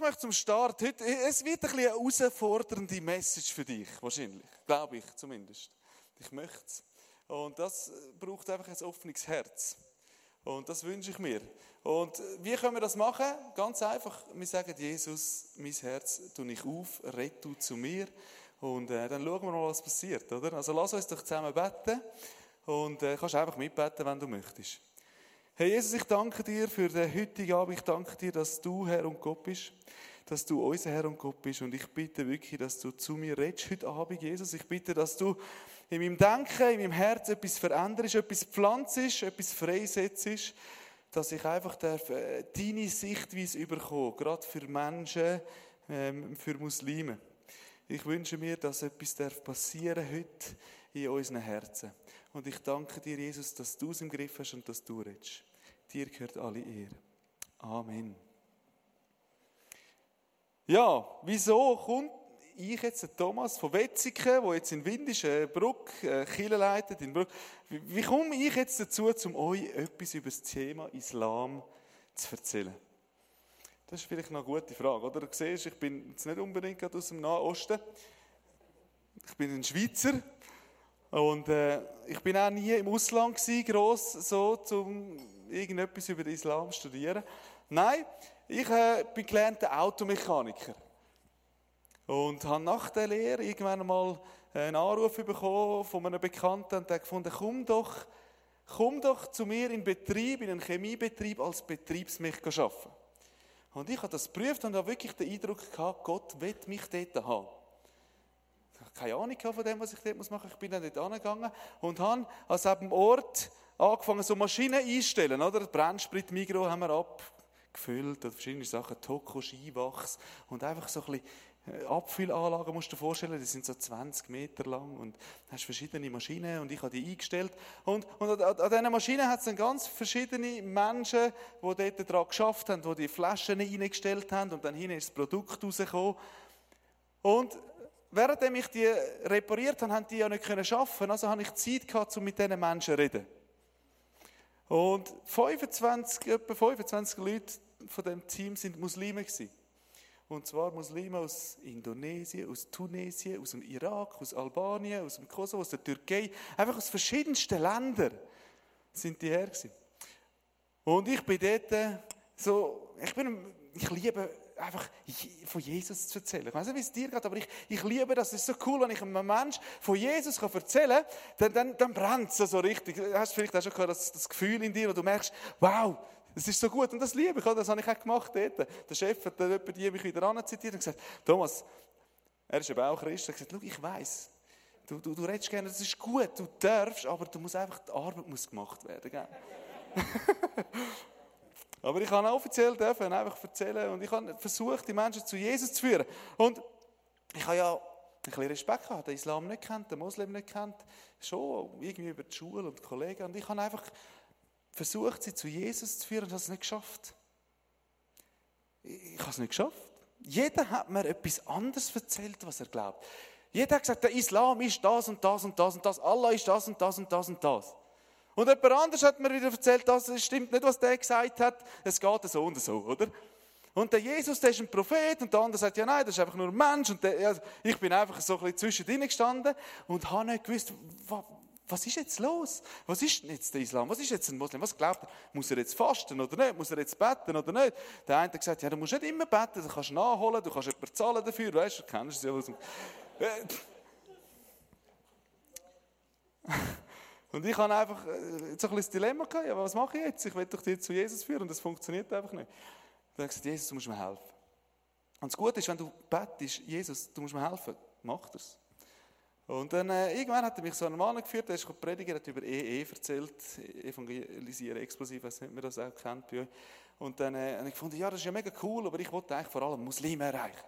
ich möchte zum Start heute, es wird ein bisschen eine herausfordernde Message für dich, wahrscheinlich. Glaube ich zumindest. Ich möchte es. Und das braucht einfach ein offenes Herz. Und das wünsche ich mir. Und wie können wir das machen? Ganz einfach. Wir sagen, Jesus, mein Herz tue ich auf, red du zu mir. Und äh, dann schauen wir mal, was passiert, oder? Also lass uns doch zusammen beten. Und äh, kannst einfach mitbeten, wenn du möchtest. Herr Jesus, ich danke dir für den heutigen Abend. Ich danke dir, dass du Herr und Gott bist. Dass du unser Herr und Gott bist. Und ich bitte wirklich, dass du zu mir redest heute Abend, Jesus. Ich bitte, dass du in meinem Denken, in meinem Herz etwas veränderst, etwas pflanzt, etwas freisetzt, dass ich einfach darf, äh, deine Sichtweise überkomme, gerade für Menschen, ähm, für Muslime. Ich wünsche mir, dass etwas darf passieren heute in unseren Herzen. Und ich danke dir, Jesus, dass du es im Griff hast und dass du redest. Dir gehört alle Ehre. Amen. Ja, wieso kommt ich jetzt, Thomas von Wetzigen, der jetzt in Windischen Bruck äh, Kirche leitet, in Bruck, wie, komme ich jetzt dazu, um euch etwas über das Thema Islam zu erzählen? Das ist vielleicht noch eine gute Frage, oder? Du siehst, ich bin jetzt nicht unbedingt aus dem Nahen Osten. Ich bin ein Schweizer. Und äh, ich bin auch nie im Ausland gewesen, gross, so, um irgendetwas über den Islam studieren. Nein, ich äh, bin gelernter Automechaniker. Und habe nach der Lehre irgendwann mal einen Anruf bekommen von einem Bekannten und der gefunden, komm doch, komm doch zu mir in Betrieb, in einen Chemiebetrieb als Betriebsmech arbeiten. Und ich habe das geprüft und habe wirklich den Eindruck gehabt, Gott will mich dort haben. Ich habe keine Ahnung von dem, was ich dort machen muss. Ich bin dann dort angegangen und habe an diesem Ort angefangen, so Maschinen einzustellen. Oder? Brennsprit, Migro haben wir abgefüllt und verschiedene Sachen, Toko, Skiwachs und einfach so ein bisschen äh, Abfüllanlagen musst du dir vorstellen, die sind so 20 Meter lang und hast verschiedene Maschinen und ich habe die eingestellt. Und, und an, an diesen Maschinen hat es dann ganz verschiedene Menschen, die dort daran geschafft haben, die die Flaschen eingestellt haben und dann hinten ist das Produkt rausgekommen. Und während ich die repariert habe, haben die ja nicht arbeiten also habe ich Zeit gehabt, um mit diesen Menschen zu reden. Und 25, etwa 25 Leute von dem Team sind Muslime gewesen. Und zwar Muslime aus Indonesien, aus Tunesien, aus dem Irak, aus Albanien, aus dem Kosovo, aus der Türkei. Einfach aus verschiedensten Ländern sind die her gewesen. Und ich bin dort so, ich bin, ich liebe einfach von Jesus zu erzählen. Ich weiß nicht, wie es dir geht, aber ich, ich liebe das. Es ist so cool, wenn ich einem Menschen von Jesus kann erzählen kann, dann, dann, dann brennt es so richtig. Du hast vielleicht auch schon gehört, das, das Gefühl in dir, wo du merkst, wow, es ist so gut und das liebe ich, das habe ich auch gemacht dort. Der Chef hat dann die mich wieder anzitiert und gesagt, Thomas, er ist eben auch Christ, er hat gesagt, ich weiß, du, du, du redest gerne, das ist gut, du darfst, aber du musst einfach, die Arbeit muss gemacht werden. Gell? aber ich kann offiziell dürfen einfach erzählen und ich habe versucht, die Menschen zu Jesus zu führen. Und ich habe ja ein bisschen Respekt gehabt, den Islam nicht kennt, den Muslim nicht kennt, schon irgendwie über die Schule und die Kollegen und ich habe einfach versucht, sie zu Jesus zu führen und habe es nicht geschafft. Ich habe es nicht geschafft. Jeder hat mir etwas anderes erzählt, was er glaubt. Jeder hat gesagt, der Islam ist das und das und das und das, Allah ist das und das und das und das. Und jemand anderes hat mir wieder erzählt, das stimmt nicht, was der gesagt hat, es geht so und so, oder? Und der Jesus, der ist ein Prophet und der andere sagt, ja nein, das ist einfach nur ein Mensch. Und der, ja, ich bin einfach so ein bisschen zwischendrin gestanden und habe nicht gewusst, was ist jetzt los? Was ist denn jetzt der Islam? Was ist jetzt ein Muslim? Was glaubt er? Muss er jetzt fasten oder nicht? Muss er jetzt beten oder nicht? Der eine hat gesagt, ja, du musst nicht immer beten, du kannst nachholen, du kannst jemanden zahlen dafür, weißt du, kennst du es ja. Äh. Und ich habe einfach äh, so ein bisschen Dilemma gehabt, ja, was mache ich jetzt? Ich will doch dich zu Jesus führen und das funktioniert einfach nicht. Dann habe ich gesagt, Jesus, du musst mir helfen. Und das Gute ist, wenn du betest, Jesus, du musst mir helfen, mach das. Und dann, äh, irgendwann hat er mich so einen Mann geführt, der ist Prediger, hat über EE erzählt, Evangelisieren explosiv, weiß nicht, man das auch kennt bei euch. Und dann äh, habe ich gefunden, ja, das ist ja mega cool, aber ich wollte eigentlich vor allem Muslime erreichen.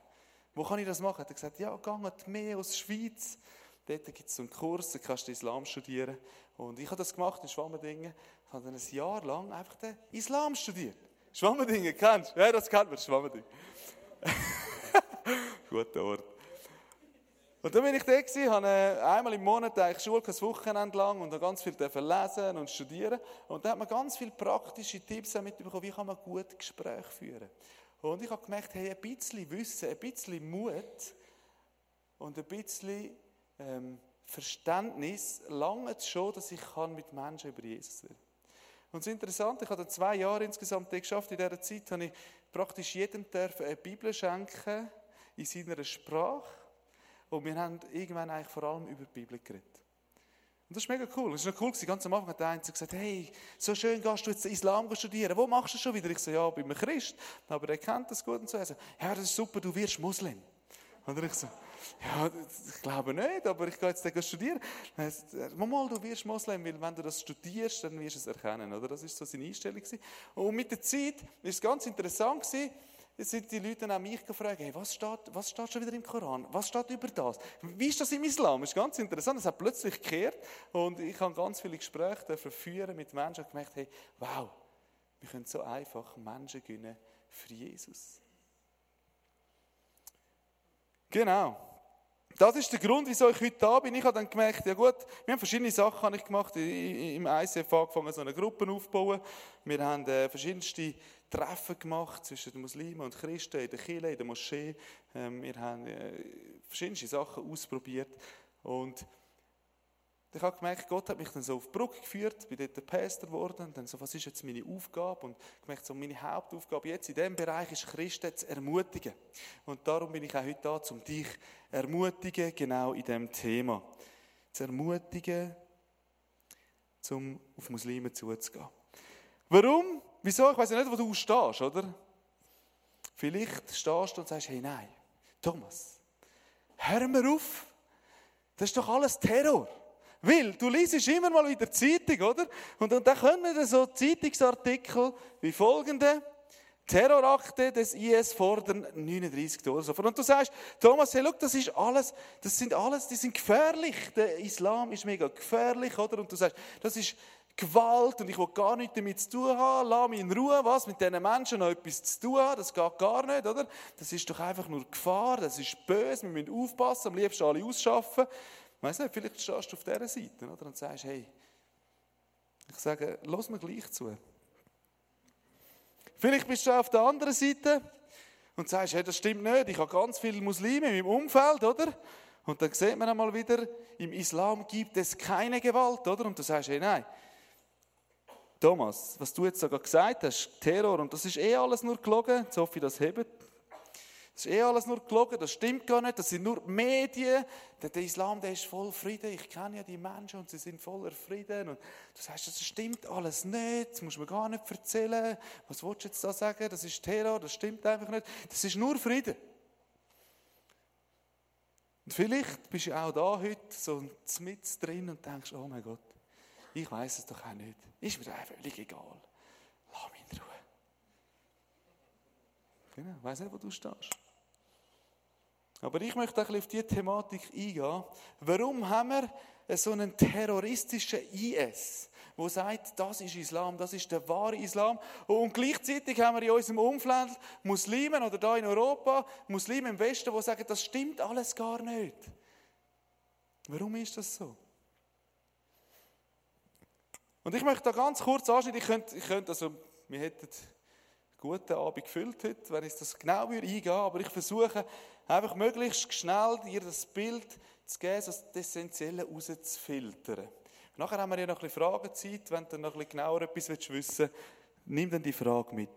Wo kann ich das machen? Hat er gesagt, ja, geht mehr aus der Schweiz. Dort gibt es so einen Kurs, da kannst du Islam studieren. Und ich habe das gemacht in Schwammerdingen. Ich habe dann ein Jahr lang einfach den Islam studiert. Schwammerdingen, kennst du? Ja, das kennt man, Schwammerdingen. Guter Ort. Und dann bin ich da gewesen, habe äh, einmal im Monat eigentlich Schule, das Wochenende lang und ganz viel lesen und studieren. Und da hat man ganz viele praktische Tipps mitbekommen, wie kann man gut Gespräche führen. Und ich habe gemerkt, hey, ein bisschen Wissen, ein bisschen Mut und ein bisschen ähm, Verständnis lange schon, dass ich kann mit Menschen über Jesus reden Und es ist interessant, ich habe zwei Jahre insgesamt geschafft. In dieser Zeit habe ich praktisch jedem dürfen eine Bibel schenken in seiner Sprache. Und wir haben irgendwann eigentlich vor allem über die Bibel geredet. Und das ist mega cool. Das ist noch cool Ganz am Anfang hat der eine gesagt, hey, so schön gehst du jetzt Islam studieren. Wo machst du schon wieder? Ich so, ja, bei einem Christ. Aber er kennt das gut und so. Er so, ja, das ist super, du wirst Muslim. Und ich so, ja, ich glaube nicht, aber ich gehe jetzt studieren. Mal, du wirst Muslim, weil wenn du das studierst, dann wirst du es erkennen, oder? Das ist so seine Einstellung Und mit der Zeit ist es ganz interessant gewesen, sind die Leute dann auch mich gefragt, hey, was steht, was steht schon wieder im Koran? Was steht über das? Wie ist das im Islam? Das ist ganz interessant. Es hat plötzlich gekehrt und ich habe ganz viele Gespräche führen mit Menschen und gemerkt, hey, wow, wir können so einfach Menschen gewinnen für Jesus. Genau. Das ist der Grund, wieso ich heute da bin. Ich habe dann gemerkt, ja gut, wir haben verschiedene Sachen ich gemacht. Im ICF angefangen, so eine Gruppe aufzubauen. Wir haben äh, verschiedenste Treffen gemacht zwischen den Muslimen und Christen in der Kirche, in der Moschee. Ähm, wir haben äh, verschiedene Sachen ausprobiert. Und ich habe gemerkt, Gott hat mich dann so auf die Brücke geführt, bin dort der Pastor geworden. Und dann so, was ist jetzt meine Aufgabe? Und gemerkt, so meine Hauptaufgabe jetzt in diesem Bereich ist, Christen zu ermutigen. Und darum bin ich auch heute da, um dich ermutigen, genau in diesem Thema. Zu ermutigen, um auf Muslime zuzugehen. Warum? Wieso? Ich weiß ja nicht, wo du stehst, oder? Vielleicht stehst du und sagst, hey, nein, Thomas, hör mir auf. Das ist doch alles Terror. Weil du liest immer mal wieder Zeitung, oder? Und, und dann können so Zeitungsartikel wie folgende. Terrorakte des IS fordern 39 Todesopfer. Und du sagst, Thomas, hey, look, das ist alles, das sind alles, die sind gefährlich. Der Islam ist mega gefährlich, oder? Und du sagst, das ist Gewalt und ich will gar nichts damit zu tun haben, lass mich in Ruhe, was, mit diesen Menschen noch etwas zu tun haben, das geht gar nicht, oder? Das ist doch einfach nur Gefahr, das ist böse, wir müssen aufpassen, am liebsten alle ausschaffen. Ich weiss nicht, vielleicht stehst du auf dieser Seite, oder? Und sagst, hey, ich sage, lass mir gleich zu. Vielleicht bist du auf der anderen Seite und sagst, hey, das stimmt nicht, ich habe ganz viele Muslime in meinem Umfeld, oder? Und dann sieht man einmal wieder, im Islam gibt es keine Gewalt, oder? Und du sagst, hey, nein, Thomas, was du jetzt sogar gesagt hast, Terror, und das ist eh alles nur gelogen, Sophie, das hebt. Das ist eh alles nur gelogen, das stimmt gar nicht, das sind nur Medien. Der, Islam, der ist voll Frieden. Ich kenne ja die Menschen und sie sind voller Frieden. Und du sagst, das stimmt alles nicht, das muss man gar nicht erzählen. Was willst du jetzt da sagen? Das ist Terror, das stimmt einfach nicht. Das ist nur Frieden. Und vielleicht bist du auch da heute so mit drin und denkst, oh mein Gott, ich weiß es doch auch nicht. Ist mir doch völlig egal. Lass mich in Ruhe. Genau, ich weiß nicht, wo du stehst. Aber ich möchte ein bisschen auf diese Thematik eingehen. Warum haben wir so einen terroristischen IS, der sagt, das ist Islam, das ist der wahre Islam. Und gleichzeitig haben wir in unserem Umfeld Muslimen oder da in Europa, Muslime im Westen, die sagen, das stimmt alles gar nicht. Warum ist das so? Und ich möchte da ganz kurz anschneiden, ich könnte, ich könnte also, wir hätten einen guten Abend gefüllt heute, wenn ich das genau würde eingehen aber ich versuche einfach möglichst schnell dir das Bild zu geben, das Essentielle rauszufiltern. Nachher haben wir ja noch ein bisschen Fragezeit, wenn du noch ein bisschen genauer etwas wissen willst, nimm dann die Frage mit.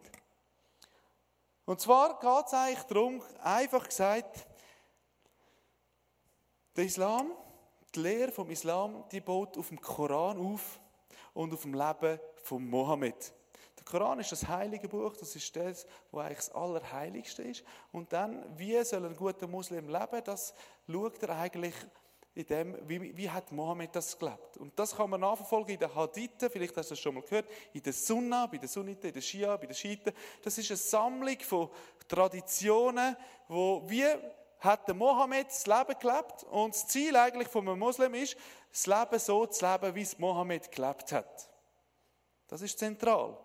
Und zwar geht es eigentlich darum, einfach gesagt, der Islam, die Lehre vom Islam, die baut auf dem Koran auf und auf dem Leben von Mohammed. Koran ist das heilige Buch, das ist das, wo eigentlich das Allerheiligste ist. Und dann, wie soll ein guter Muslim leben, das schaut er eigentlich in dem, wie, wie hat Mohammed das gelebt. Und das kann man nachverfolgen in den Hadithen, vielleicht hast du das schon mal gehört, in der Sunna, bei den Sunniten, in der Shia, bei den Schiiten. Das ist eine Sammlung von Traditionen, wo wie hat der Mohammed das Leben gelebt und das Ziel eigentlich von einem Muslim ist, das Leben so zu leben, wie es Mohammed gelebt hat. Das ist zentral.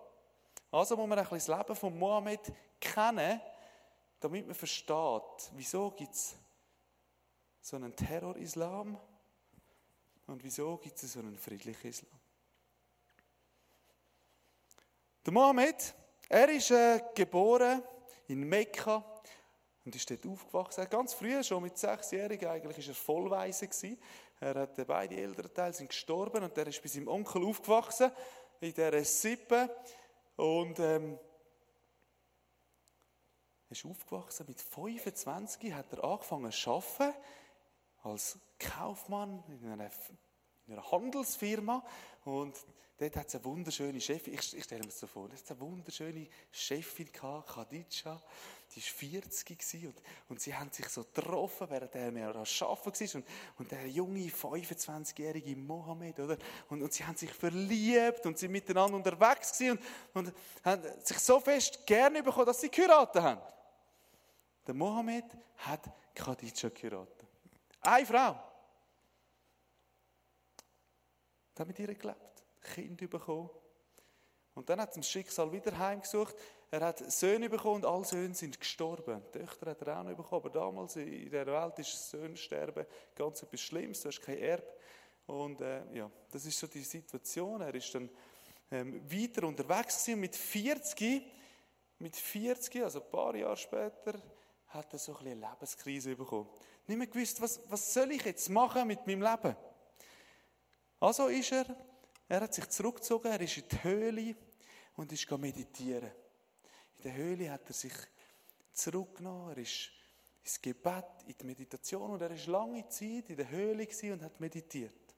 Also muss man ein bisschen das Leben von Mohammed kennen, damit man versteht, wieso gibt es so einen Terror-Islam und wieso gibt es so einen friedlichen Islam. Der Mohammed, er ist äh, geboren in Mekka und ist dort aufgewachsen. Ganz früh, schon mit sechsjährigen, eigentlich ist er vollweise gewesen. Er hat beide Elternteile sind gestorben und er ist bei seinem Onkel aufgewachsen in dieser Sippe und ähm, ist aufgewachsen. Mit 25 hat er angefangen zu arbeiten als Kaufmann in einer, in einer Handelsfirma und dort hat es eine wunderschöne Chefin, ich, ich stelle mir das so vor, es eine wunderschöne Chefin gehabt, Khadija, die war 40 und, und sie haben sich so getroffen, während er mehr am Arbeiten war und, und der junge 25-jährige Mohammed, oder? Und, und sie haben sich verliebt und sind miteinander unterwegs gewesen und, und haben sich so fest gerne bekommen, dass sie geheiratet haben. Der Mohammed hat Khadija geheiratet. Eine Frau. hat mit ihr gelebt, Kind bekommen. Und dann hat er das Schicksal wieder heimgesucht. Er hat Söhne bekommen und alle Söhne sind gestorben. Töchter hat er auch noch bekommen. Aber damals in der Welt ist Söhne sterben ganz etwas Schlimmes. Du hast kein Erbe. Und äh, ja, das ist so die Situation. Er ist dann ähm, weiter unterwegs gewesen. Mit 40, mit 40, also ein paar Jahre später, hat er so ein eine Lebenskrise bekommen. Nicht mehr gewusst, was, was soll ich jetzt machen mit meinem Leben? Also ist er, er hat sich zurückgezogen, er ist in die Höhle und ist meditieren. In der Höhle hat er sich zurückgenommen, er ist ins Gebet, in die Meditation und er ist lange Zeit in der Höhle und hat meditiert.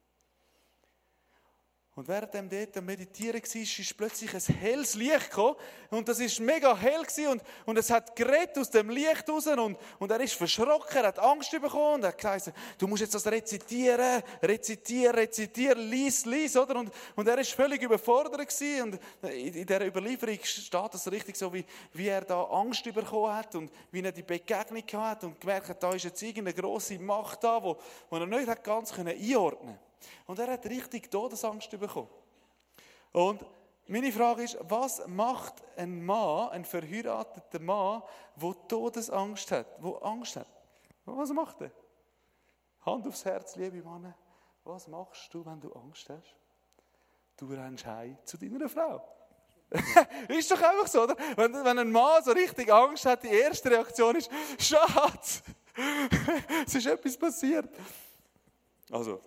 Und während er dort am Meditieren war, ist plötzlich ein helles Licht gekommen. Und das ist mega hell. Und, und es hat gerettet aus dem Licht raus. Und, und er ist verschrocken, er hat Angst bekommen. Und er hat gesagt, du musst jetzt das rezitieren, rezitieren, rezitieren, lies, lies, oder? Und, und er ist völlig überfordert gewesen. Und in, in dieser Überlieferung steht das richtig so, wie, wie er da Angst bekommen hat und wie er die Begegnung hat und gemerkt hat, da ist jetzt irgendeine grosse Macht da, wo er nicht ganz einordnen konnte. Und er hat richtig Todesangst bekommen. Und meine Frage ist, was macht ein Mann, ein verheirateter Mann, der Todesangst hat, der Angst hat? Was macht er? Hand aufs Herz, liebe Männer. Was machst du, wenn du Angst hast? Du rennst heim zu deiner Frau. ist doch einfach so, oder? Wenn, wenn ein Mann so richtig Angst hat, die erste Reaktion ist, Schatz, es ist etwas passiert. Also,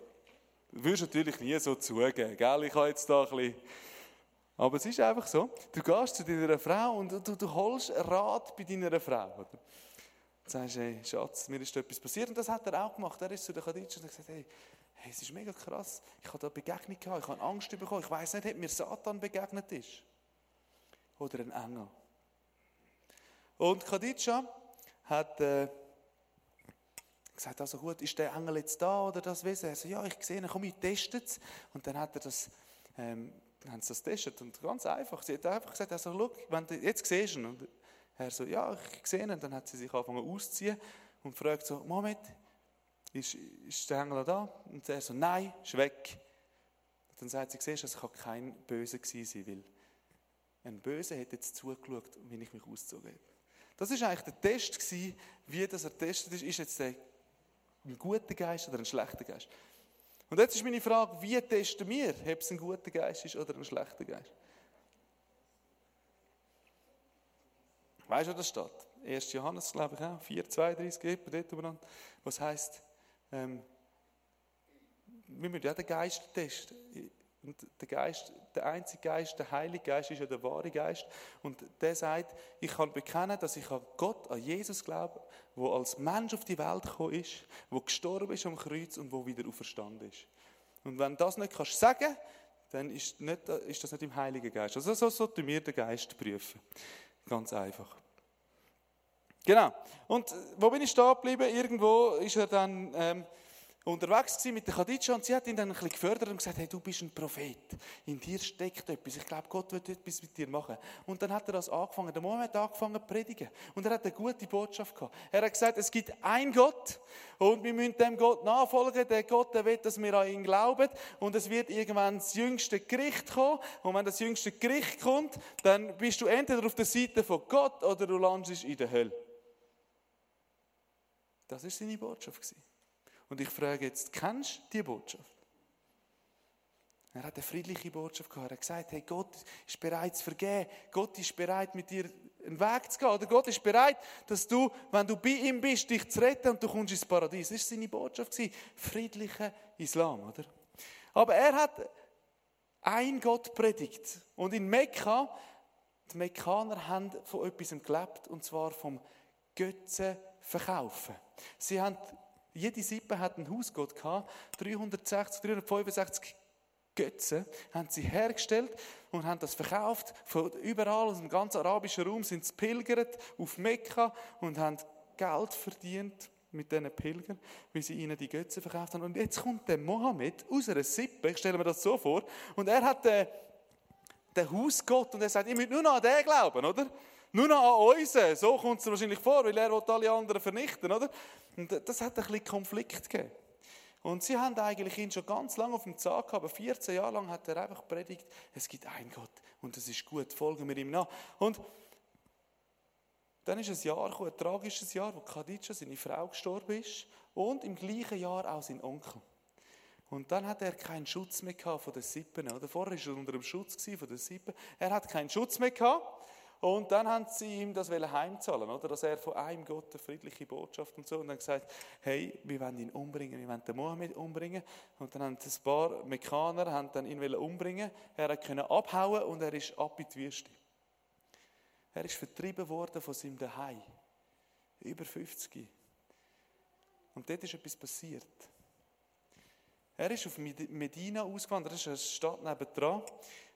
würdest natürlich nie so zugeben, gell? Ich habe jetzt da ein bisschen... Aber es ist einfach so, du gehst zu deiner Frau und du, du holst Rat bei deiner Frau. Oder? Du sagst, hey, Schatz, mir ist etwas passiert. Und das hat er auch gemacht. Er ist zu der Khadija und hat gesagt, hey, hey, es ist mega krass. Ich habe da Begegnung gehabt, ich habe Angst bekommen. Ich weiß nicht, ob mir Satan begegnet ist. Oder ein Engel. Und Khadija hat... Äh, gesagt, also gut, ist der Engel jetzt da oder das Wesen? Er so, ja, ich sehe ihn, komm, ich teste es. Und dann hat er das, ähm, haben sie das getestet und ganz einfach. Sie hat einfach gesagt, also schau, wenn du, jetzt siehst ihn. Und er so, ja, ich sehe ihn. Und dann hat sie sich angefangen auszuziehen und fragt so, Moment, ist, ist der Engel da? Und er so, nein, ist weg. Und dann sagt sie, siehst du, es kann kein Böse gewesen sein, weil ein Böse hätte jetzt zugeschaut, wenn ich mich ausgezogen hätte. Das war eigentlich der Test, wie das er testet ist. Ist jetzt der ein guter Geist oder ein schlechter Geist? Und jetzt ist meine Frage, wie testen wir, ob es ein guter Geist ist oder ein schlechter Geist? Weißt du, das steht? 1. Johannes, glaube ich, auch, 4, 32, dort umeinander, was heisst, ähm, wir müssen ja den Geist testen. Und der Geist, der einzige Geist, der Heilige Geist ist ja der wahre Geist. Und der sagt, ich kann bekennen, dass ich an Gott, an Jesus glaube, wo als Mensch auf die Welt gekommen ist, wo gestorben ist am Kreuz und wo wieder auferstanden ist. Und wenn das nicht kannst sagen, dann ist, nicht, ist das nicht im Heiligen Geist. Also so sollten wir den Geist prüfen. Ganz einfach. Genau. Und wo bin ich stehen geblieben? Irgendwo ist er dann... Ähm, unterwegs mit der Khadija und sie hat ihn dann ein bisschen gefördert und gesagt, hey, du bist ein Prophet. In dir steckt etwas. Ich glaube, Gott wird etwas mit dir machen. Und dann hat er das angefangen. Der Moment hat angefangen zu predigen. Und er hat eine gute Botschaft gehabt. Er hat gesagt, es gibt einen Gott und wir müssen dem Gott nachfolgen. Der Gott, der will, dass wir an ihn glauben. Und es wird irgendwann das jüngste Gericht kommen. Und wenn das jüngste Gericht kommt, dann bist du entweder auf der Seite von Gott oder du landest in der Hölle. Das ist seine Botschaft gewesen. Und ich frage jetzt, kennst du die Botschaft? Er hat eine friedliche Botschaft gehabt. Er hat gesagt, hey, Gott ist bereit zu vergeben. Gott ist bereit, mit dir einen Weg zu gehen. Oder Gott ist bereit, dass du, wenn du bei ihm bist, dich zu retten und du kommst ins Paradies. Das war seine Botschaft. Friedlicher Islam, oder? Aber er hat ein Gott predigt. Und in Mekka, die Mekkaner haben von etwas gelebt, und zwar vom Götzen verkaufen. Sie haben, jede Sippe hat einen Hausgott gehabt, 360, 365 Götzen haben sie hergestellt und haben das verkauft. Von überall aus dem ganzen arabischen Raum sind sie pilgert auf Mekka und haben Geld verdient mit diesen Pilgern, wie sie ihnen die Götzen verkauft haben. Und jetzt kommt der Mohammed aus einer Sippe, ich stelle mir das so vor, und er hat den, den Hausgott und er sagt, ihr müsst nur noch an den glauben, oder? Nur noch an uns. So kommt es wahrscheinlich vor, weil er alle anderen vernichten, oder? Und das hat ein bisschen Konflikt gegeben. Und sie haben eigentlich ihn schon ganz lange auf dem Zahn gehabt, aber 14 Jahre lang hat er einfach predigt, es gibt einen Gott und das ist gut, folgen wir ihm nach. Und dann ist ein Jahr gekommen, ein tragisches Jahr, wo Khadija, seine Frau, gestorben ist und im gleichen Jahr auch sein Onkel. Und dann hat er keinen Schutz mehr gehabt von den Sippen. Oder vorher war er unter dem Schutz von den Sippen. Er hat keinen Schutz mehr gehabt. Und dann haben sie ihm das heimzahlen, oder? Dass er von einem Gott eine friedliche Botschaft und so. Und dann gesagt, hey, wir wollen ihn umbringen, wir wollen den Mohammed umbringen. Und dann haben ein paar Mekaner haben dann ihn umbringen. Er konnte abhauen und er ist ab in die Wüste. Er ist vertrieben worden von seinem Daheim. Über 50. Und dort ist etwas passiert. Er ist auf Medina ausgewandert, das ist eine Stadt nebendran.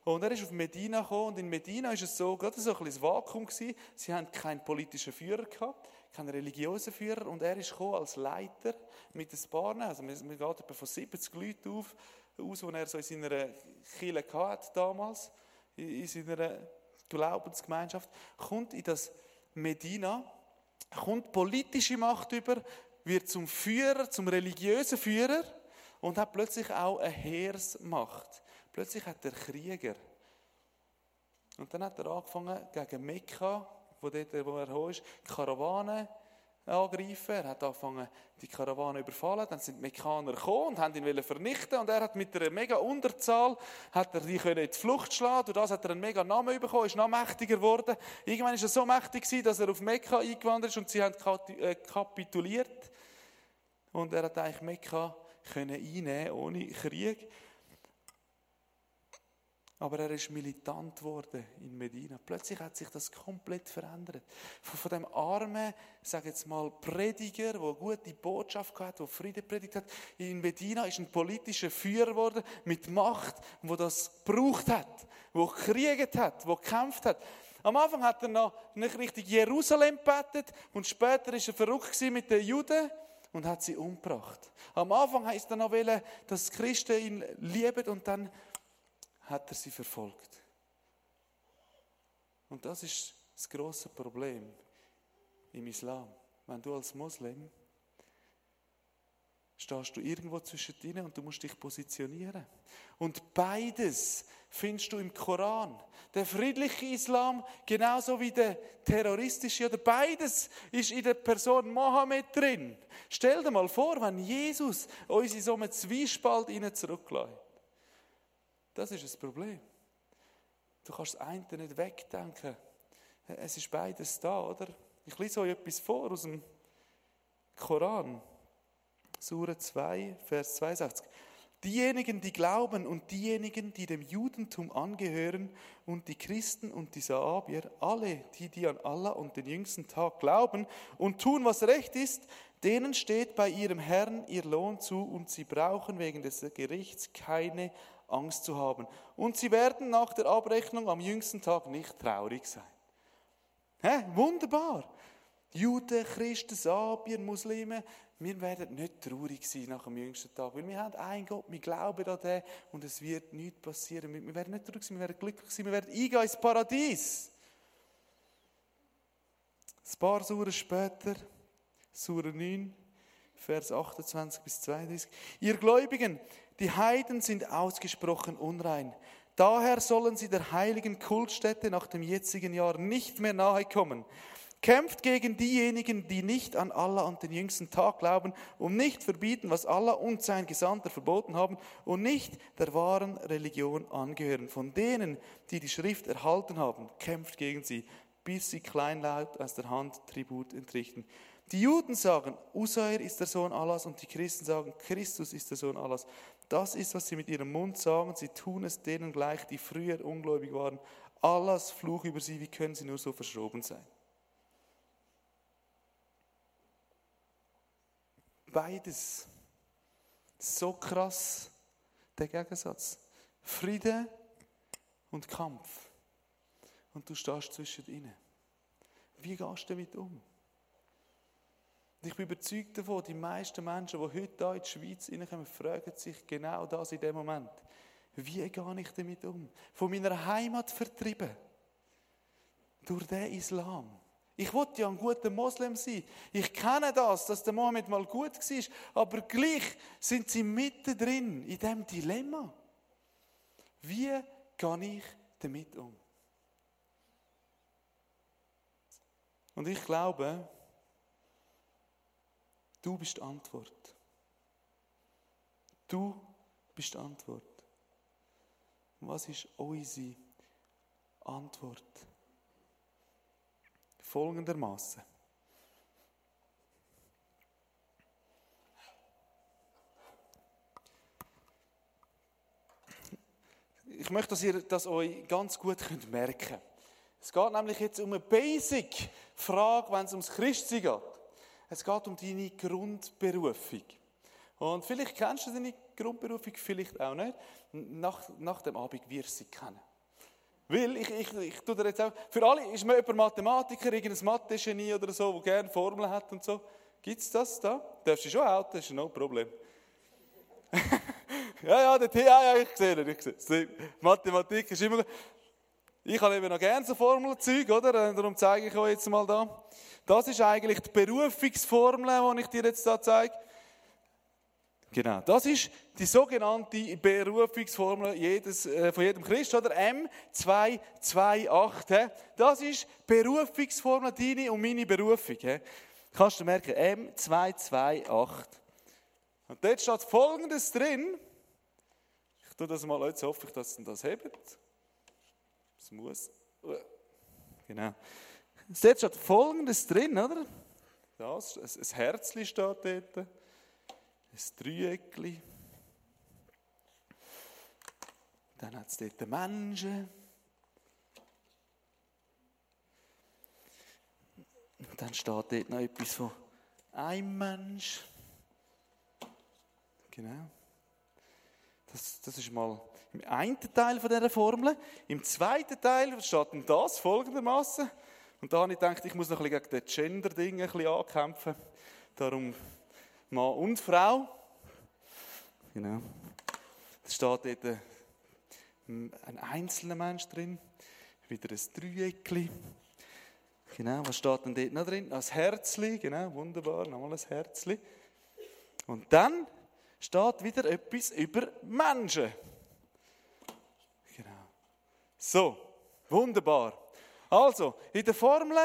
Und er ist auf Medina gekommen und in Medina ist es so, gerade so ein bisschen Vakuum gewesen. Sie haben keinen politischen Führer gehabt, keinen religiösen Führer und er ist gekommen als Leiter mit ein paar, also man geht etwa von 70 Leuten auf, aus, die er so in seiner Kirche hatte damals, in seiner Glaubensgemeinschaft, kommt in das Medina, kommt politische Macht über, wird zum Führer, zum religiösen Führer und hat plötzlich auch eine Heersmacht. Plötzlich hat er Krieger. Und dann hat er angefangen, gegen Mekka, wo, dort, wo er ist, Karawanen angreifen. Er hat angefangen, die Karawane überfallen. Dann sind die Mekkaner gekommen und haben ihn vernichten. Und er hat mit einer mega Unterzahl hat er die können in die Flucht schlagen. Durch das hat er einen mega Namen bekommen, ist noch mächtiger geworden. Irgendwann ist er so mächtig gewesen, dass er auf Mekka eingewandert ist und sie haben äh, kapituliert. Und er hat eigentlich Mekka können einnehmen ohne Krieg. Aber er ist militant geworden in Medina. Plötzlich hat sich das komplett verändert. Von, von dem armen, sag jetzt mal, Prediger, der gute Botschaft hat, der Friede predigt hat, in Medina ist ein politischer Führer geworden mit Macht, wo das gebraucht hat, wo gekriegt hat, wo gekämpft hat. Am Anfang hat er noch nicht richtig Jerusalem gebetet und später ist er verrückt mit den Juden und hat sie umgebracht. Am Anfang heißt er noch, dass Christen ihn lieben und dann hat er sie verfolgt. Und das ist das große Problem im Islam. Wenn du als Muslim stehst du irgendwo zwischen ihnen und du musst dich positionieren. Und beides findest du im Koran. Der friedliche Islam genauso wie der terroristische oder beides ist in der Person Mohammed drin. Stell dir mal vor, wenn Jesus uns in so einem Zwiespalt zurücklässt. Das ist das Problem. Du kannst das eine nicht wegdenken. Es ist beides da, oder? Ich lese euch etwas vor aus dem Koran. Sura 2, Vers 62. Diejenigen, die glauben und diejenigen, die dem Judentum angehören und die Christen und die Saabier, alle, die, die an Allah und den jüngsten Tag glauben und tun, was recht ist, denen steht bei ihrem Herrn ihr Lohn zu und sie brauchen wegen des Gerichts keine Angst zu haben. Und sie werden nach der Abrechnung am jüngsten Tag nicht traurig sein. Hä? Wunderbar. Juden, Christen, Sabier, Muslime, wir werden nicht traurig sein nach dem jüngsten Tag, weil wir haben einen Gott, wir glauben an den und es wird nichts passieren. Wir werden nicht traurig sein, wir werden glücklich sein, wir werden eingehen ins Paradies. Ein paar Suren später, Sura 9, Vers 28 bis 32. Ihr Gläubigen, die Heiden sind ausgesprochen unrein. Daher sollen sie der heiligen Kultstätte nach dem jetzigen Jahr nicht mehr nahe kommen. Kämpft gegen diejenigen, die nicht an Allah und den jüngsten Tag glauben und nicht verbieten, was Allah und sein Gesandter verboten haben und nicht der wahren Religion angehören. Von denen, die die Schrift erhalten haben, kämpft gegen sie. bis sie kleinlaut aus der Hand Tribut entrichten. Die Juden sagen, Usair ist der Sohn Allahs und die Christen sagen, Christus ist der Sohn Allahs. Das ist, was sie mit ihrem Mund sagen. Sie tun es denen gleich, die früher ungläubig waren. Allahs Fluch über sie, wie können sie nur so verschroben sein? Beides. So krass, der Gegensatz. Friede und Kampf. Und du stehst zwischen ihnen. Wie gehst du damit um? Und ich bin überzeugt davon, die meisten Menschen, die heute hier in die Schweiz reinkommen, fragen sich genau das in dem Moment. Wie gehe ich damit um? Von meiner Heimat vertrieben. Durch den Islam. Ich wollte ja ein guter Moslem sein. Ich kenne das, dass der Mohammed mal gut war. Aber gleich sind sie mittendrin in diesem Dilemma. Wie gehe ich damit um? Und ich glaube, du bist Antwort. Du bist Antwort. Was ist unsere Antwort? Folgendermaßen. Ich möchte, dass ihr das euch ganz gut merken könnt. Es geht nämlich jetzt um eine Basic-Frage, wenn es ums Christsein geht. Es geht um deine Grundberufung. Und vielleicht kennst du deine Grundberufung, vielleicht auch nicht. Nach, nach dem Abend wirst du sie kennen. Weil, ich, ich, ich tue dir jetzt auch, für alle, ist man jemand Mathematiker, irgendein Mathe-Genie oder so, der gerne Formeln hat und so. Gibt es das da? Darfst du schon outen, das ist no Problem. ja, ja, der ja, ja, ich sehe es, ich sehe. Mathematik ist immer gut. Ich habe eben noch gerne so Formelzeug, oder? Darum zeige ich euch jetzt mal da. Das ist eigentlich die Berufungsformel, die ich dir jetzt da zeige. Genau, das ist die sogenannte Berufungsformel jedes, äh, von jedem Christ, oder? M228. Das ist Berufungsformel, deine und meine Berufung. He? Kannst du merken, M228. Und dort steht Folgendes drin. Ich tue das mal, jetzt hoffe ich, dass ihr das hebt. Es muss. Genau. Dort steht Folgendes drin, oder? Das, ein Herzchen steht dort. Ein Dreieckchen. Dann hat es dort Menschen. Und dann steht dort noch etwas von einem Mensch. Genau. Das, das ist mal im einen Teil von dieser Formel. Im zweiten Teil steht dann das folgendermaßen. Und da habe ich gedacht, ich muss noch ein bisschen gegen das Gender-Ding ankämpfen. Darum Mann und Frau. Genau. Es steht dort ein einzelner Mensch drin. Wieder ein Dreieckchen. Genau, was steht denn dort noch drin? Ein Herzli, genau, wunderbar, nochmal ein Herzli. Und dann steht wieder etwas über Menschen. So, wunderbar. Also, in der Formel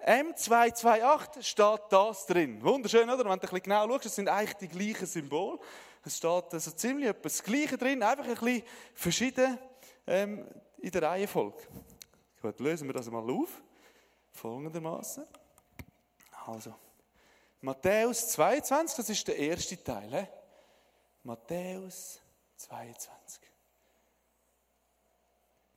M228 steht das drin. Wunderschön, oder? Wenn du ein bisschen genau schaust, das sind eigentlich die gleichen Symbole. Es steht also ziemlich etwas das Gleiche drin, einfach ein bisschen verschieden ähm, in der Reihenfolge. Gut, lösen wir das mal auf. Folgendermaßen. Also, Matthäus 22, das ist der erste Teil. He? Matthäus 22.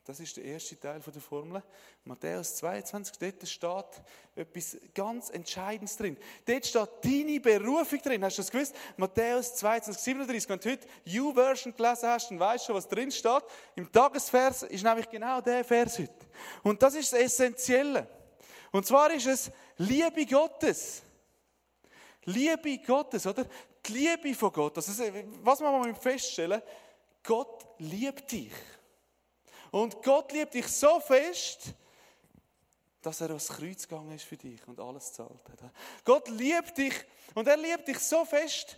Das ist der erste Teil der Formel. Matthäus 22, dort steht etwas ganz Entscheidendes drin. Dort steht deine Berufung drin. Hast du das gewusst? Matthäus 22, 37. Wenn du heute U-Version gelesen hast, dann weißt du, was drin steht. Im Tagesvers ist nämlich genau der Vers heute. Und das ist das Essentielle. Und zwar ist es Liebe Gottes. Liebe Gottes, oder? Die Liebe von Gott. Also, was man mal feststellen, Gott liebt dich. Und Gott liebt dich so fest, dass er aufs Kreuz gegangen ist für dich und alles zahlt hat. Gott liebt dich und er liebt dich so fest,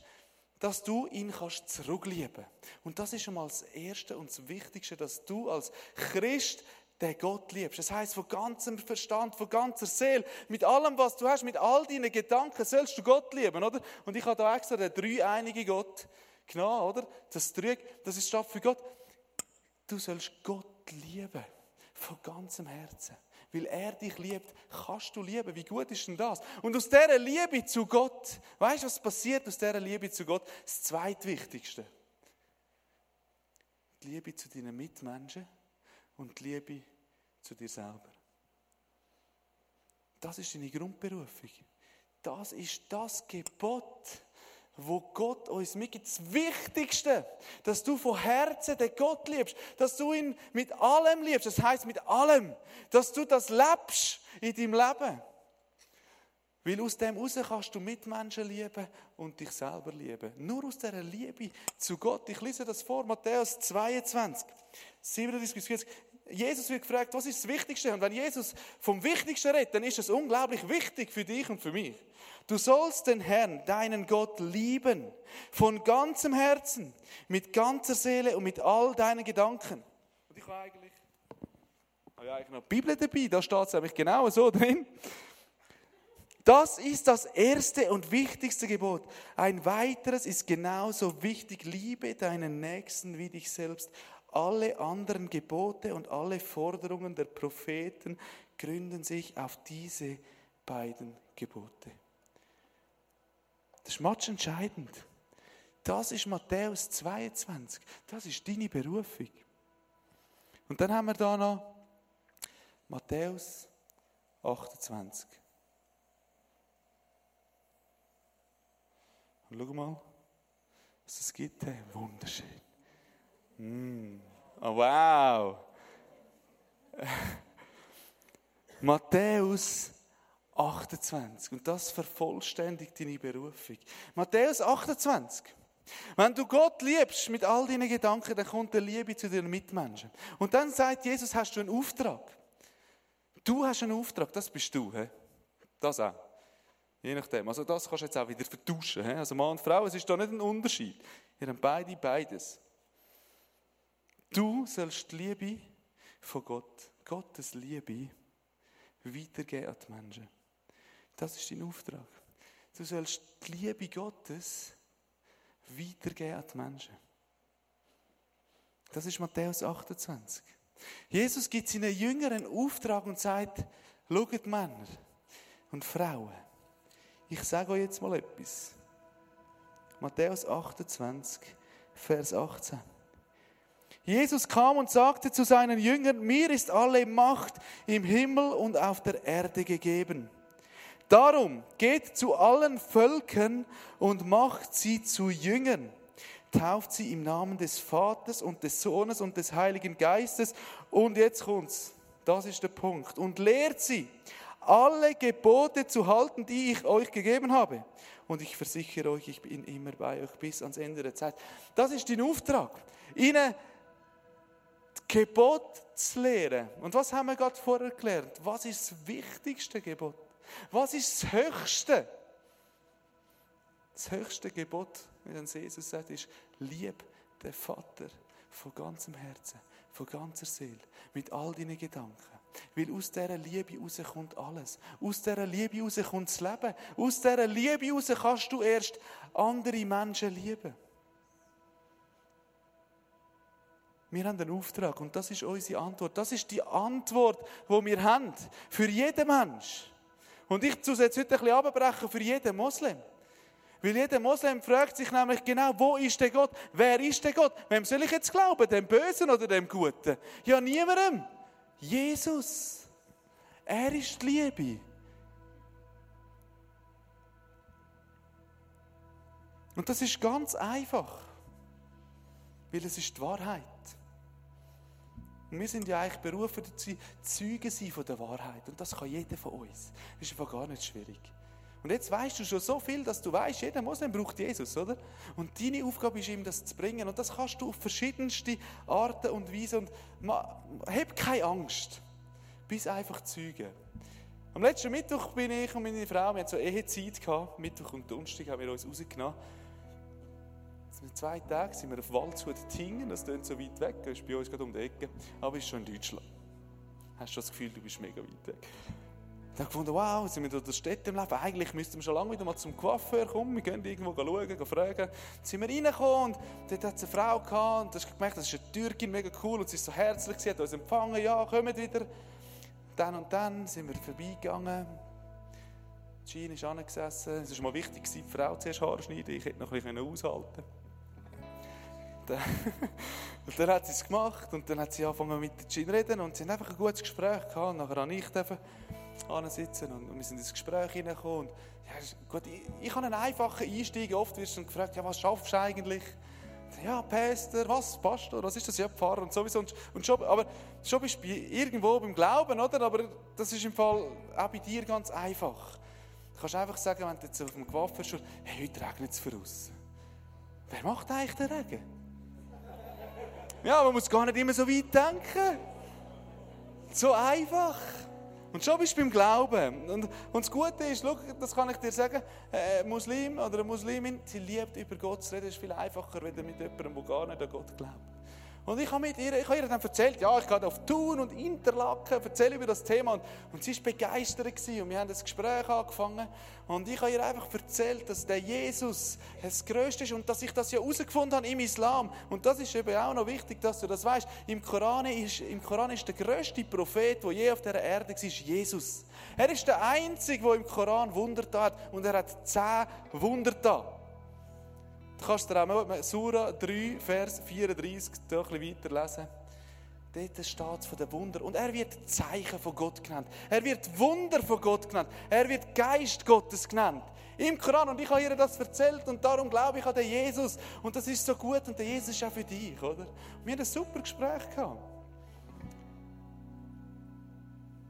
dass du ihn kannst zurücklieben. Und das ist schon mal das Erste und das Wichtigste, dass du als Christ den Gott liebst. Das heißt von ganzem Verstand, von ganzer Seele, mit allem, was du hast, mit all deinen Gedanken, sollst du Gott lieben, oder? Und ich habe da extra den dreieinige Gott genommen, oder? Das Dreieck, das ist Stab für Gott. Du sollst Gott lieben. Von ganzem Herzen. weil er dich liebt, kannst du lieben. Wie gut ist denn das? Und aus dieser Liebe zu Gott, weißt du, was passiert aus dieser Liebe zu Gott? Das zweitwichtigste. Die Liebe zu deinen Mitmenschen und die Liebe zu dir selber. Das ist deine Grundberufung. Das ist das Gebot, wo Gott uns mitgibt. Das Wichtigste, dass du von Herzen den Gott liebst, dass du ihn mit allem liebst. Das heißt mit allem, dass du das lebst in deinem Leben. Weil aus dem heraus kannst du Mitmenschen lieben und dich selber lieben. Nur aus dieser Liebe zu Gott. Ich lese das vor, Matthäus 22, 37 bis 40. Jesus wird gefragt, was ist das Wichtigste? Und wenn Jesus vom Wichtigsten redet, dann ist es unglaublich wichtig für dich und für mich. Du sollst den Herrn, deinen Gott, lieben. Von ganzem Herzen, mit ganzer Seele und mit all deinen Gedanken. Und ich habe eigentlich, habe eigentlich noch die Bibel dabei, da steht es nämlich genau so drin. Das ist das erste und wichtigste Gebot. Ein weiteres ist genauso wichtig. Liebe deinen Nächsten wie dich selbst. Alle anderen Gebote und alle Forderungen der Propheten gründen sich auf diese beiden Gebote. Das ist match entscheidend. Das ist Matthäus 22. Das ist deine Berufung. Und dann haben wir da noch Matthäus 28. Und schau mal, was es gibt. Wunderschön. Oh, wow. Matthäus 28. Und das vervollständigt deine Berufung. Matthäus 28. Wenn du Gott liebst mit all deinen Gedanken, dann kommt der Liebe zu deinen Mitmenschen. Und dann sagt Jesus, hast du einen Auftrag. Du hast einen Auftrag, das bist du. He? Das auch. Je nachdem. Also das kannst du jetzt auch wieder vertauschen. He? Also Mann und Frau, es ist da nicht ein Unterschied. Ihr habt beide beides. Du sollst die Liebe von Gott, Gottes Liebe, weitergeben an die Menschen. Das ist dein Auftrag. Du sollst die Liebe Gottes weitergeben an die Menschen. Das ist Matthäus 28. Jesus gibt seinen Jüngern einen Auftrag und sagt, schaut Männer und Frauen, ich sage euch jetzt mal etwas. Matthäus 28, Vers 18. Jesus kam und sagte zu seinen Jüngern, mir ist alle Macht im Himmel und auf der Erde gegeben. Darum geht zu allen Völkern und macht sie zu Jüngern. Tauft sie im Namen des Vaters und des Sohnes und des Heiligen Geistes. Und jetzt kommt's. Das ist der Punkt. Und lehrt sie, alle Gebote zu halten, die ich euch gegeben habe. Und ich versichere euch, ich bin immer bei euch bis ans Ende der Zeit. Das ist dein Auftrag. Ihnen Gebot zu lehren. Und was haben wir gerade vorher gelernt? Was ist das wichtigste Gebot? Was ist das höchste? Das höchste Gebot, wie dann Jesus sagt, ist, lieb den Vater von ganzem Herzen, von ganzer Seele, mit all deinen Gedanken. Weil aus dieser Liebe raus kommt alles. Aus dieser Liebe raus kommt das Leben. Aus dieser Liebe raus kannst du erst andere Menschen lieben. Wir haben einen Auftrag und das ist unsere Antwort. Das ist die Antwort, die wir haben für jeden Mensch. Und ich muss jetzt heute ein bisschen abbrechen für jeden Moslem. Weil jeder Moslem fragt sich nämlich genau, wo ist der Gott? Wer ist der Gott? Wem soll ich jetzt glauben? Dem Bösen oder dem Guten? Ja, niemandem. Jesus. Er ist die Liebe. Und das ist ganz einfach. Weil es ist die Wahrheit. Und wir sind ja eigentlich berufen dazu, Zeugen sein von der Wahrheit. Und das kann jeder von uns. Das ist einfach gar nicht schwierig. Und jetzt weißt du schon so viel, dass du weißt, jeder Moslem braucht Jesus, oder? Und deine Aufgabe ist ihm das zu bringen. Und das kannst du auf verschiedenste Arten und Weisen. Und hab keine Angst. Bis einfach Zeugen. Am letzten Mittwoch bin ich und meine Frau, wir hatten so Ehezeit gehabt. Mittwoch und Donnerstag haben wir uns rausgenommen. Vor zwei Tagen sind wir auf Waldshut Tingen, das klingt so weit weg, das ist bei uns gerade um die Ecke, aber ist schon in Deutschland. Hast du das Gefühl, du bist mega weit weg. Habe gefunden, wow, sind wir durch die Städte im Leben. Eigentlich müssten wir schon lange wieder mal zum Coiffeur kommen. Wir gehen irgendwo schauen, gehen fragen. Dann sind wir reingekommen und dort hat es eine Frau gehabt und du hast gemerkt, das ist eine Türkin, mega cool und sie ist so herzlich, sie hat uns empfangen, ja, kommt wieder. dann und dann sind wir vorbeigegangen. Jean ist angesessen. Es war mal wichtig, die Frau zuerst Haare schneiden. Ich hätte noch ein bisschen aushalten können. und dann hat sie es gemacht und dann hat sie angefangen mit der Jean reden und sie haben einfach ein gutes Gespräch gehabt. Und nachher habe ich sitzen und wir sind ins Gespräch hineingekommen. Und ja, gut, ich, ich habe einen einfachen Einstieg. Oft wirst du gefragt, ja, was schaffst du eigentlich? Ja, Pastor, was, Pastor, was ist das? Ja, Pfarrer und sowieso. Und, und schon, aber schon bist du irgendwo beim Glauben, oder? Aber das ist im Fall auch bei dir ganz einfach. Du kannst einfach sagen, wenn du jetzt auf dem Gewaffert schaust, hey, heute regnet es voraus. Wer macht eigentlich den Regen? Ja, man muss gar nicht immer so weit denken. So einfach. Und schon bist du beim Glauben. Und, und das Gute ist, schau, das kann ich dir sagen, ein Muslim oder eine Muslimin, sie liebt über Gott zu reden, ist viel einfacher, wenn mit jemandem, der gar nicht an Gott glaubt. Und ich habe mit ihr, ich habe ihr dann erzählt, ja, ich gehe auf Thun und Interlaken, erzähle über das Thema. Und, und sie war begeistert gewesen, und wir haben das Gespräch angefangen. Und ich habe ihr einfach erzählt, dass der Jesus das Größte ist und dass ich das ja herausgefunden habe im Islam. Und das ist eben auch noch wichtig, dass du das weißt. Im Koran ist, im Koran ist der größte Prophet, der je auf der Erde war, Jesus. Er ist der Einzige, der im Koran Wunder tat. Und er hat zehn Wunder da. Du kannst dir auch Sura 3, Vers 34 ein bisschen weiterlesen. Dort steht es von den Wunder. Und er wird Zeichen von Gott genannt. Er wird Wunder von Gott genannt. Er wird Geist Gottes genannt. Im Koran. Und ich habe ihr das erzählt und darum glaube ich an den Jesus. Und das ist so gut und der Jesus ist auch für dich, oder? Und wir haben ein super Gespräch gehabt.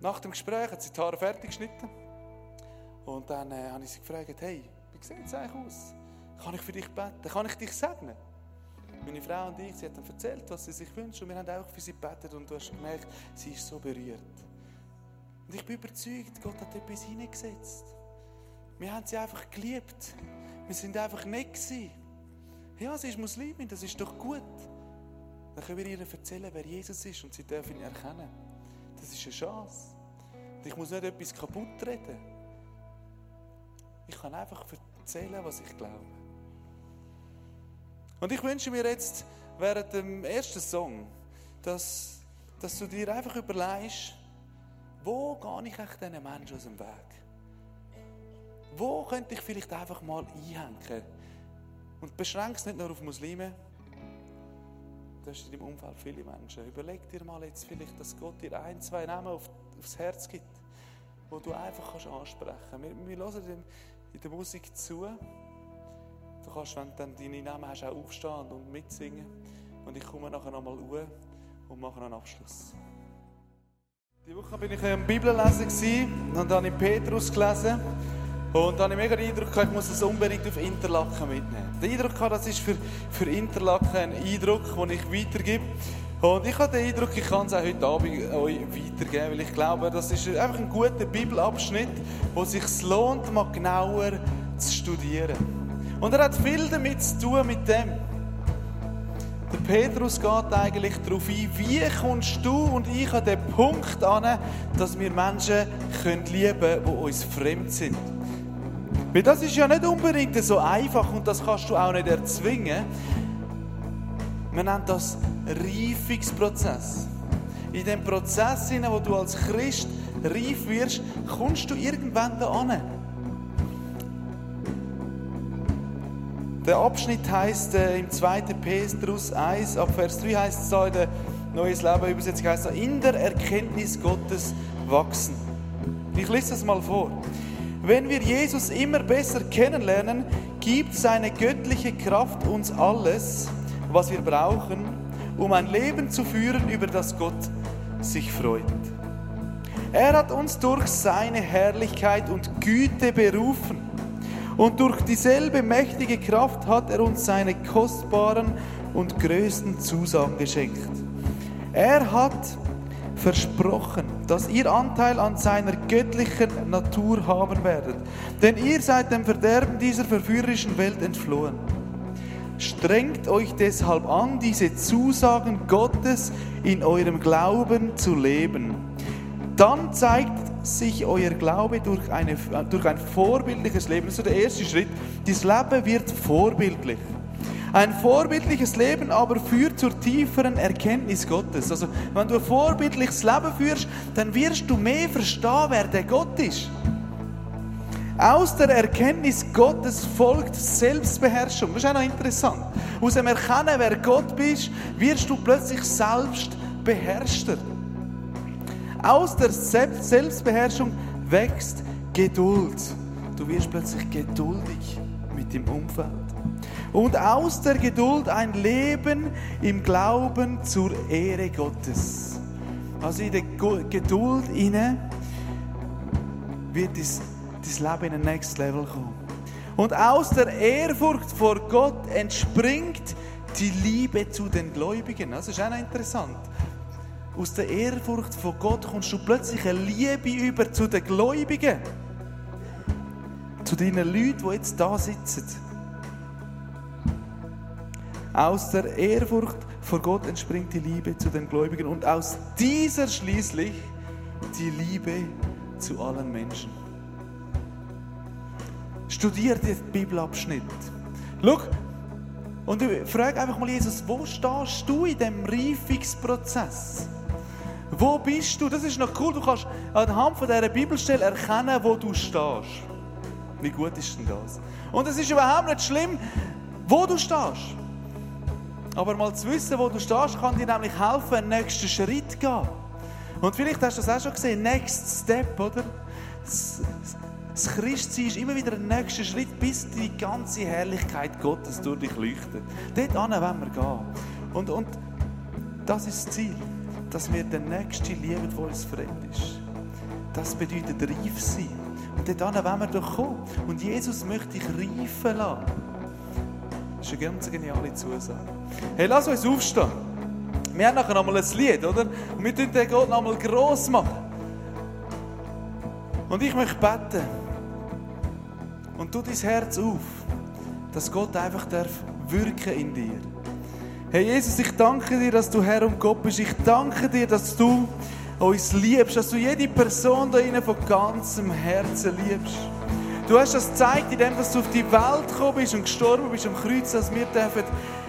Nach dem Gespräch hat sie die Haare fertig geschnitten. Und dann äh, habe ich sie gefragt, hey, wie sieht es eigentlich aus? Kann ich für dich beten? Kann ich dich segnen? Meine Frau und ich, sie hat dann erzählt, was sie sich wünscht und wir haben auch für sie gebetet und du hast gemerkt, sie ist so berührt. Und ich bin überzeugt, Gott hat etwas hineingesetzt. Wir haben sie einfach geliebt. Wir sind einfach nicht gewesen. Ja, sie ist Muslimin, das ist doch gut. Dann können wir ihr erzählen, wer Jesus ist und sie dürfen ihn erkennen. Das ist eine Chance. Und ich muss nicht etwas kaputt reden. Ich kann einfach erzählen, was ich glaube. Und ich wünsche mir jetzt während dem ersten Song, dass, dass du dir einfach überlegst, wo gehe ich echt diesen Menschen aus dem Weg? Wo könnte ich vielleicht einfach mal einhängen? Und beschränke es nicht nur auf Muslime. Das ist in deinem Umfeld viele Menschen. Überleg dir mal jetzt vielleicht, dass Gott dir ein, zwei Namen auf, aufs Herz gibt, wo du einfach kannst ansprechen kannst. Wir, wir hören in der Musik zu. Du kannst, wenn du dann deine Namen hast, auch aufstehen und mitsingen. Und ich komme nachher nochmal hoch und mache einen Abschluss. Die Woche bin ich im Bibellesen und dann habe ich Petrus gelesen. Und dann habe ich mega den Eindruck, ich muss das unbedingt auf Interlaken mitnehmen. Der Eindruck, das ist für, für Interlaken ein Eindruck, den ich weitergebe. Und ich habe den Eindruck, ich kann es auch heute Abend euch weitergeben, weil ich glaube, das ist einfach ein guter Bibelabschnitt, wo es sich lohnt, mal genauer zu studieren. Und er hat viel damit zu tun mit dem. Der Petrus geht eigentlich darauf ein, wie kommst du und ich an den Punkt an, dass wir Menschen können lieben können, die uns fremd sind. Weil das ist ja nicht unbedingt so einfach und das kannst du auch nicht erzwingen. Man nennt das Reifungsprozess. In dem Prozess, wo du als Christ reif wirst, kommst du irgendwann da. Der Abschnitt heißt äh, im 2. Petrus 1, ab Vers 3 heißt es der Neues Leben Übersetzung heißt in der Erkenntnis Gottes wachsen. Ich lese das mal vor. Wenn wir Jesus immer besser kennenlernen, gibt seine göttliche Kraft uns alles, was wir brauchen, um ein Leben zu führen, über das Gott sich freut. Er hat uns durch seine Herrlichkeit und Güte berufen und durch dieselbe mächtige Kraft hat er uns seine kostbaren und größten Zusagen geschenkt. Er hat versprochen, dass ihr Anteil an seiner göttlichen Natur haben werdet, denn ihr seid dem Verderben dieser verführerischen Welt entflohen. Strengt euch deshalb an, diese Zusagen Gottes in eurem Glauben zu leben. Dann zeigt sich euer Glaube durch, eine, durch ein vorbildliches Leben. Das ist der erste Schritt. Dieses Leben wird vorbildlich. Ein vorbildliches Leben aber führt zur tieferen Erkenntnis Gottes. Also, wenn du ein vorbildliches Leben führst, dann wirst du mehr verstehen, wer der Gott ist. Aus der Erkenntnis Gottes folgt Selbstbeherrschung. Das ist auch noch interessant. Aus dem Erkennen, wer Gott bist, wirst du plötzlich selbst beherrschter. Aus der Selbstbeherrschung wächst Geduld. Du wirst plötzlich geduldig mit dem Umfeld. Und aus der Geduld ein Leben im Glauben zur Ehre Gottes. Also in der Geduld inne wird dein Leben in ein Next Level kommen. Und aus der Ehrfurcht vor Gott entspringt die Liebe zu den Gläubigen. Das ist auch interessant. Aus der Ehrfurcht vor Gott kommst du plötzlich eine Liebe über zu den Gläubigen. Zu den Leuten, die jetzt da sitzen. Aus der Ehrfurcht vor Gott entspringt die Liebe zu den Gläubigen und aus dieser schließlich die Liebe zu allen Menschen. Studier den Bibelabschnitt. Schau, und ich frage einfach mal Jesus, wo stehst du in diesem Reifungsprozess? Wo bist du? Das ist noch cool. Du kannst anhand dieser Bibelstelle erkennen, wo du stehst. Wie gut ist denn das? Und es ist überhaupt nicht schlimm, wo du stehst. Aber mal zu wissen, wo du stehst, kann dir nämlich helfen, einen nächsten Schritt zu gehen. Und vielleicht hast du das auch schon gesehen, Next Step, oder? Das, Christsein ist immer wieder ein nächster Schritt, bis die ganze Herrlichkeit Gottes durch dich leuchtet. Dort an wollen wir gehen. Und, und das ist das Ziel, dass wir den Nächsten lieben, der uns fremd ist. Das bedeutet reif sein. Und an wollen wir doch kommen. Und Jesus möchte dich reifen lassen. Das ist eine ganz geniale Zusage. Hey, lass uns aufstehen. Wir haben nachher nochmal ein Lied, oder? Und wir tun den Gott nochmal gross machen. Und ich möchte beten. Und tu dein Herz auf, dass Gott einfach darf wirken in dir. Hey Jesus, ich danke dir, dass du Herr und Gott bist. Ich danke dir, dass du uns liebst, dass du jede Person da innen von ganzem Herzen liebst. Du hast das gezeigt, indem du auf die Welt gekommen bist und gestorben bist am Kreuz, dass wir dürfen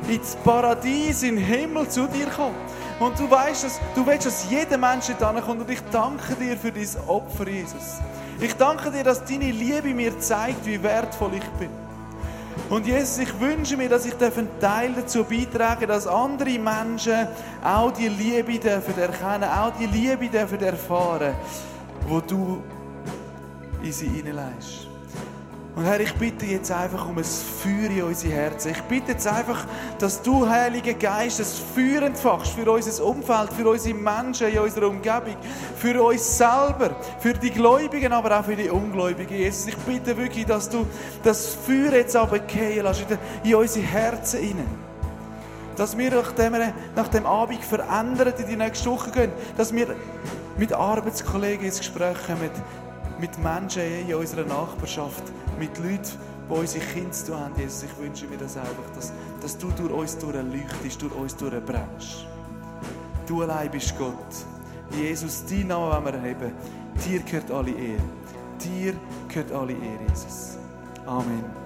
ins Paradies, in den Himmel zu dir kommen. Und du weißt, dass du willst, dass jeder Mensch da kommt. Und ich danke dir für dein Opfer, Jesus. Ich danke dir, dass deine Liebe mir zeigt, wie wertvoll ich bin. Und Jesus, ich wünsche mir, dass ich einen Teil dazu beitragen dass andere Menschen auch die Liebe dürfen erkennen, auch die Liebe dürfen erfahren, wo du in sie hineinlegst. Und Herr, ich bitte jetzt einfach um ein Feuer in unsere Herzen. Ich bitte jetzt einfach, dass du, Heiliger Geist, ein Feuer entfachst für unser Umfeld, für unsere Menschen in unserer Umgebung, für uns selber, für die Gläubigen, aber auch für die Ungläubigen. Jesus, ich bitte wirklich, dass du das Feuer jetzt gehen lässt in unsere Herzen hinein. Dass wir nach dem, nach dem Abend verändert in die nächste Woche gehen. Dass wir mit Arbeitskollegen ins Gespräch kommen, mit Menschen in unserer Nachbarschaft, mit Leuten, die unsere Kinder zu haben. Jesus, ich wünsche mir das einfach, dass, dass du durch uns durchleuchtest, durch uns durchbrennst. Du allein bist Gott. Jesus, dein Name wollen wir erheben. Dir gehört alle Ehre. Dir gehört alle Ehre, Jesus. Amen.